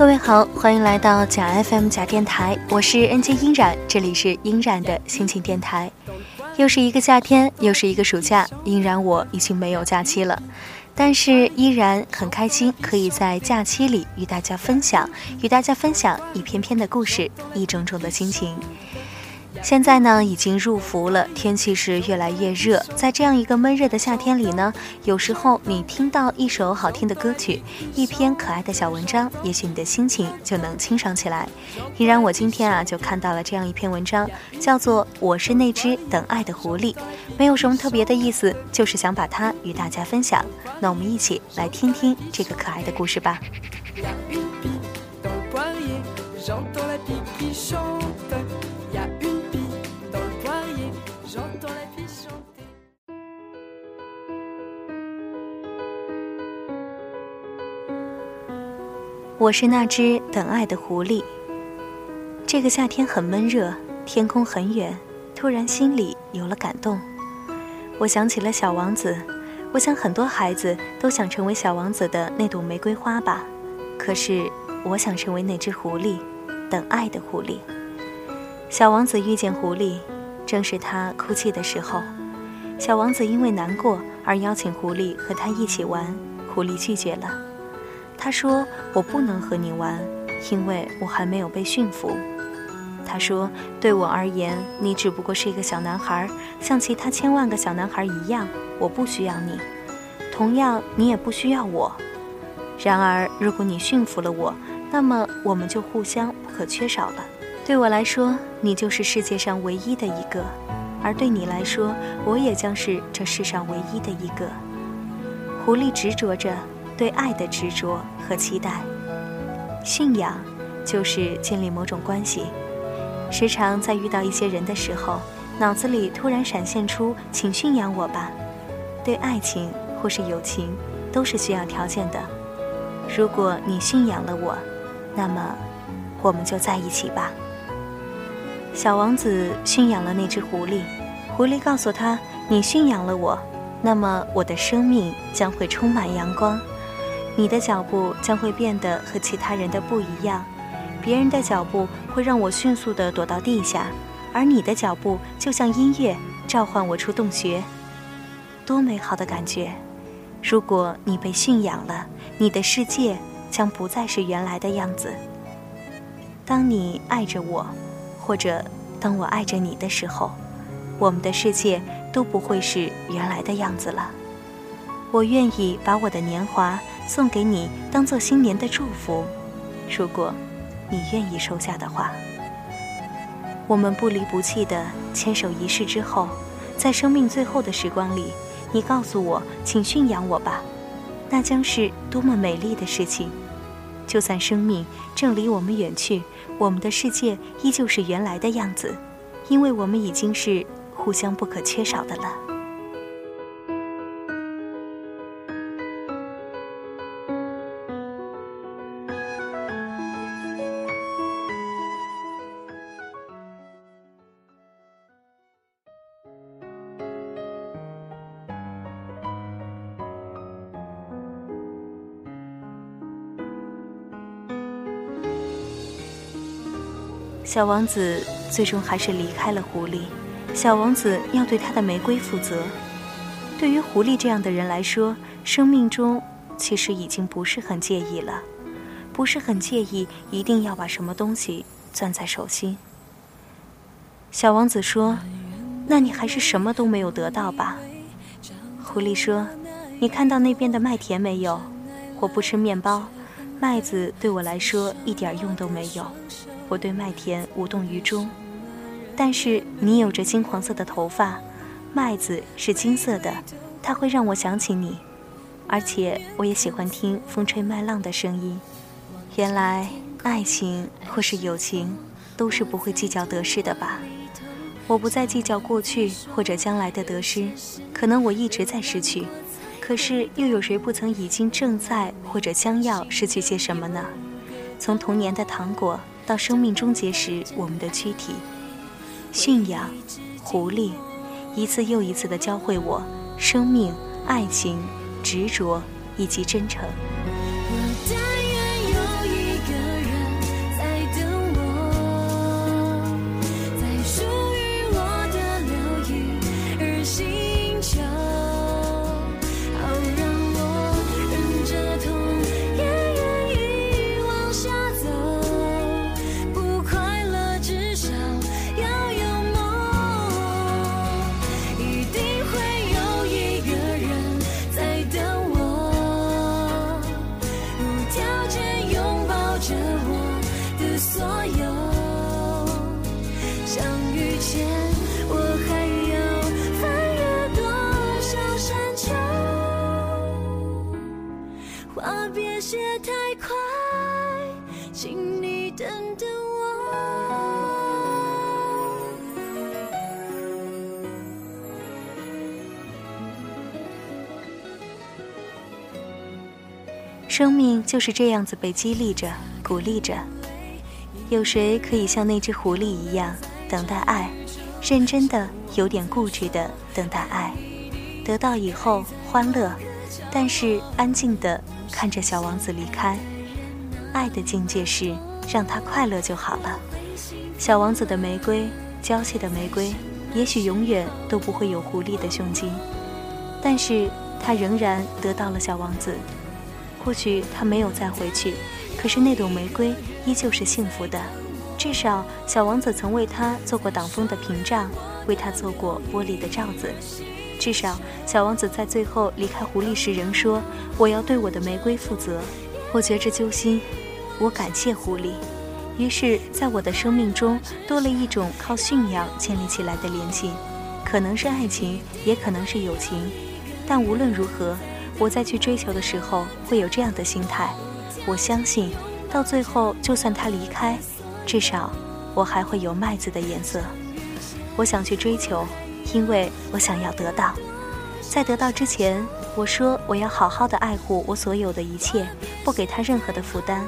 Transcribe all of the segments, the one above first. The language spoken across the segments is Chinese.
各位好，欢迎来到假 FM 假电台，我是 NJ 音染，这里是音染的心情电台。又是一个夏天，又是一个暑假，音染我已经没有假期了，但是依然很开心，可以在假期里与大家分享，与大家分享一篇篇的故事，一种种的心情。现在呢，已经入伏了，天气是越来越热。在这样一个闷热的夏天里呢，有时候你听到一首好听的歌曲，一篇可爱的小文章，也许你的心情就能清爽起来。依然，我今天啊，就看到了这样一篇文章，叫做《我是那只等爱的狐狸》，没有什么特别的意思，就是想把它与大家分享。那我们一起来听听这个可爱的故事吧。我是那只等爱的狐狸。这个夏天很闷热，天空很远，突然心里有了感动。我想起了小王子，我想很多孩子都想成为小王子的那朵玫瑰花吧。可是我想成为那只狐狸，等爱的狐狸。小王子遇见狐狸，正是他哭泣的时候。小王子因为难过而邀请狐狸和他一起玩，狐狸拒绝了。他说：“我不能和你玩，因为我还没有被驯服。”他说：“对我而言，你只不过是一个小男孩，像其他千万个小男孩一样。我不需要你，同样你也不需要我。然而，如果你驯服了我，那么我们就互相不可缺少了。对我来说，你就是世界上唯一的一个；而对你来说，我也将是这世上唯一的一个。”狐狸执着着。对爱的执着和期待，驯养就是建立某种关系。时常在遇到一些人的时候，脑子里突然闪现出“请驯养我吧”。对爱情或是友情，都是需要条件的。如果你驯养了我，那么我们就在一起吧。小王子驯养了那只狐狸，狐狸告诉他：“你驯养了我，那么我的生命将会充满阳光。”你的脚步将会变得和其他人的不一样，别人的脚步会让我迅速地躲到地下，而你的脚步就像音乐，召唤我出洞穴。多美好的感觉！如果你被驯养了，你的世界将不再是原来的样子。当你爱着我，或者当我爱着你的时候，我们的世界都不会是原来的样子了。我愿意把我的年华。送给你，当做新年的祝福。如果你愿意收下的话，我们不离不弃的牵手一世之后，在生命最后的时光里，你告诉我，请驯养我吧，那将是多么美丽的事情！就算生命正离我们远去，我们的世界依旧是原来的样子，因为我们已经是互相不可缺少的了。小王子最终还是离开了狐狸。小王子要对他的玫瑰负责。对于狐狸这样的人来说，生命中其实已经不是很介意了，不是很介意一定要把什么东西攥在手心。小王子说：“那你还是什么都没有得到吧？”狐狸说：“你看到那边的麦田没有？我不吃面包，麦子对我来说一点用都没有。”我对麦田无动于衷，但是你有着金黄色的头发，麦子是金色的，它会让我想起你，而且我也喜欢听风吹麦浪的声音。原来爱情或是友情，都是不会计较得失的吧？我不再计较过去或者将来的得失，可能我一直在失去，可是又有谁不曾已经正在或者将要失去些什么呢？从童年的糖果。到生命终结时，我们的躯体驯养狐狸，一次又一次地教会我生命、爱情、执着以及真诚。着我的所有，相遇前我还要翻越多少山丘？话别写太快，请你等等。我生命就是这样子被激励着。鼓励着。有谁可以像那只狐狸一样等待爱，认真的、有点固执的等待爱，得到以后欢乐，但是安静的看着小王子离开。爱的境界是让他快乐就好了。小王子的玫瑰，娇气的玫瑰，也许永远都不会有狐狸的胸襟，但是他仍然得到了小王子。或许他没有再回去，可是那朵玫瑰依旧是幸福的。至少小王子曾为他做过挡风的屏障，为他做过玻璃的罩子。至少小王子在最后离开狐狸时仍说：“我要对我的玫瑰负责。”我觉着揪心，我感谢狐狸。于是，在我的生命中多了一种靠驯养建立起来的联系，可能是爱情，也可能是友情。但无论如何。我在去追求的时候会有这样的心态，我相信，到最后就算他离开，至少我还会有麦子的颜色。我想去追求，因为我想要得到。在得到之前，我说我要好好的爱护我所有的一切，不给他任何的负担。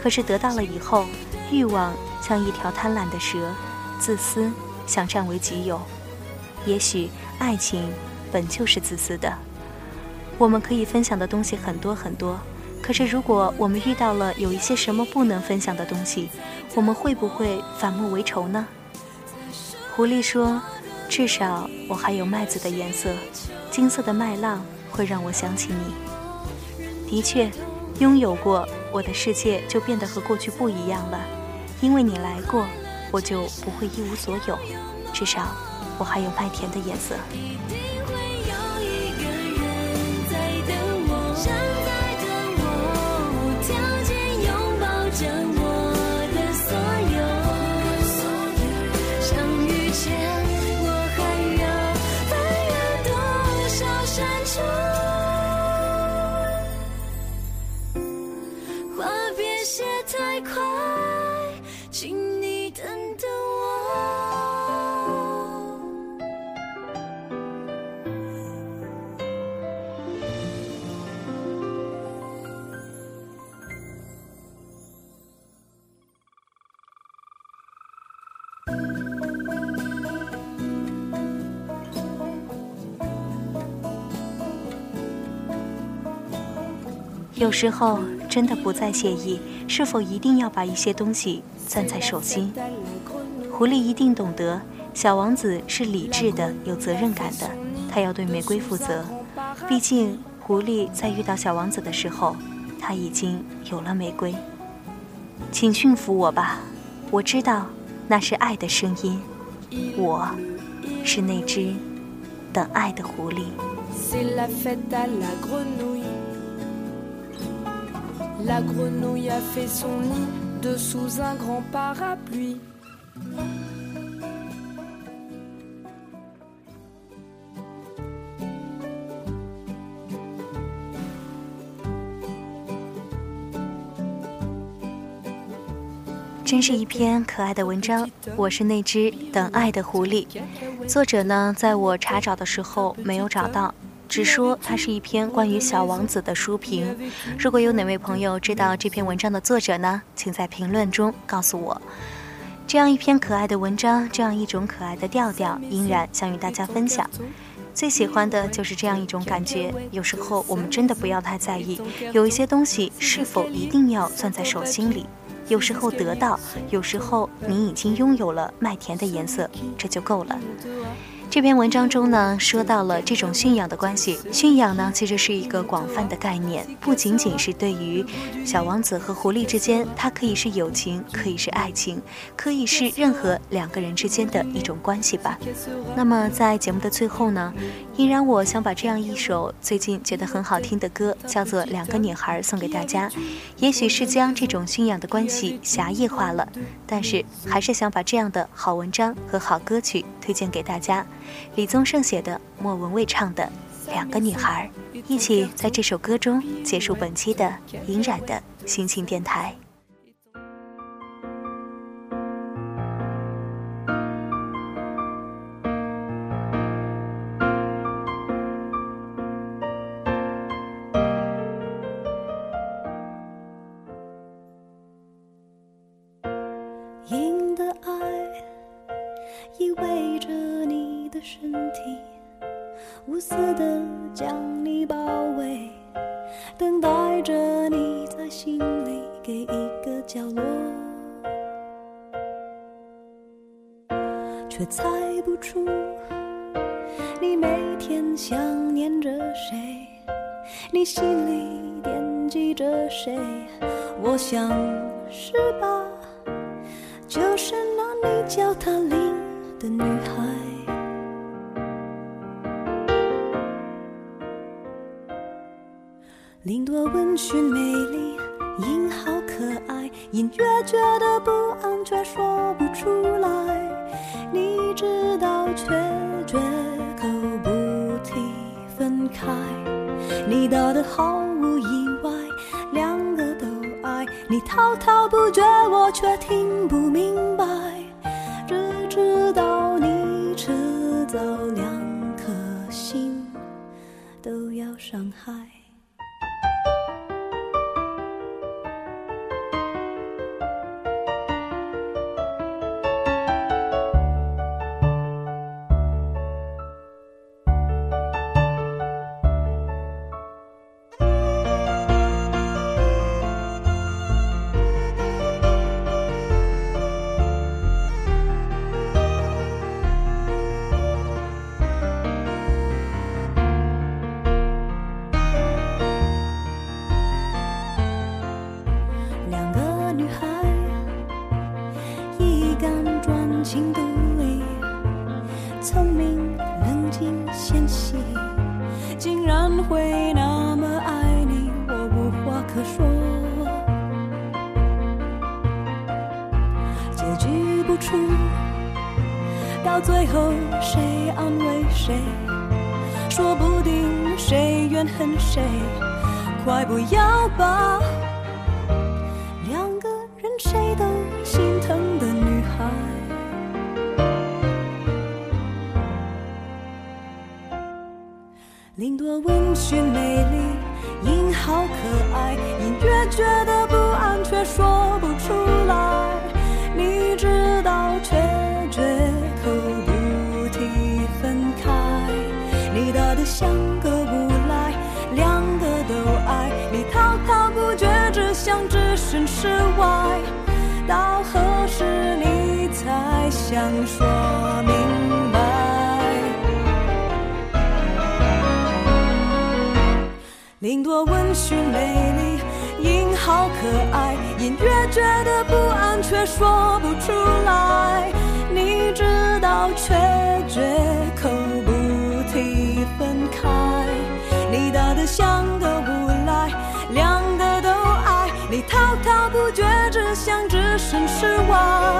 可是得到了以后，欲望像一条贪婪的蛇，自私想占为己有。也许爱情本就是自私的。我们可以分享的东西很多很多，可是如果我们遇到了有一些什么不能分享的东西，我们会不会反目为仇呢？狐狸说：“至少我还有麦子的颜色，金色的麦浪会让我想起你。的确，拥有过我的世界就变得和过去不一样了，因为你来过，我就不会一无所有。至少我还有麦田的颜色。”太快有时候真的不再介意是否一定要把一些东西攥在手心。狐狸一定懂得，小王子是理智的、有责任感的，他要对玫瑰负责。毕竟，狐狸在遇到小王子的时候，他已经有了玫瑰。请驯服我吧，我知道那是爱的声音。我，是那只等爱的狐狸。La grenouille a fait son nid dessous un grand parapluie. 真是一篇可爱的文章。我是那只等爱的狐狸。作者呢，在我查找的时候没有找到。只说它是一篇关于小王子的书评。如果有哪位朋友知道这篇文章的作者呢，请在评论中告诉我。这样一篇可爱的文章，这样一种可爱的调调，依然想与大家分享。最喜欢的就是这样一种感觉。有时候我们真的不要太在意，有一些东西是否一定要攥在手心里。有时候得到，有时候你已经拥有了麦田的颜色，这就够了。这篇文章中呢，说到了这种驯养的关系。驯养呢，其实是一个广泛的概念，不仅仅是对于小王子和狐狸之间，它可以是友情，可以是爱情，可以是任何两个人之间的一种关系吧。那么在节目的最后呢，依然我想把这样一首最近觉得很好听的歌，叫做《两个女孩》送给大家。也许是将这种驯养的关系狭义化了，但是还是想把这样的好文章和好歌曲推荐给大家。李宗盛写的，莫文蔚唱的《两个女孩，一起在这首歌中结束本期的隐染的心情电台。身体，无私的将你包围，等待着你在心里给一个角落，却猜不出你每天想念着谁，你心里惦记着谁，我想是吧，就是那你叫她林的女孩。林多温驯美丽，音好可爱，隐约觉得不安，却说不出来。你知道，却绝口不提分开。你答的毫无意外，两个都爱你，滔滔不绝，我却听不明白。只知道你迟早两颗心都要伤害。竟然会那么爱你我无话可说。结局不出到最后谁安慰谁？说不定谁怨恨谁快不要把林多温驯美丽，音好可爱，隐约觉得不安，却说不出来。你知道，却绝口不提分开。你打得。像个无赖，两个都爱你，滔滔不绝，只想置身事外。到何时你才想说明你多温驯美丽音好可爱隐约觉得不安却说不出来。你知道却绝口不提分开。你大得像个无赖两个都爱你滔滔不绝只想置身事外。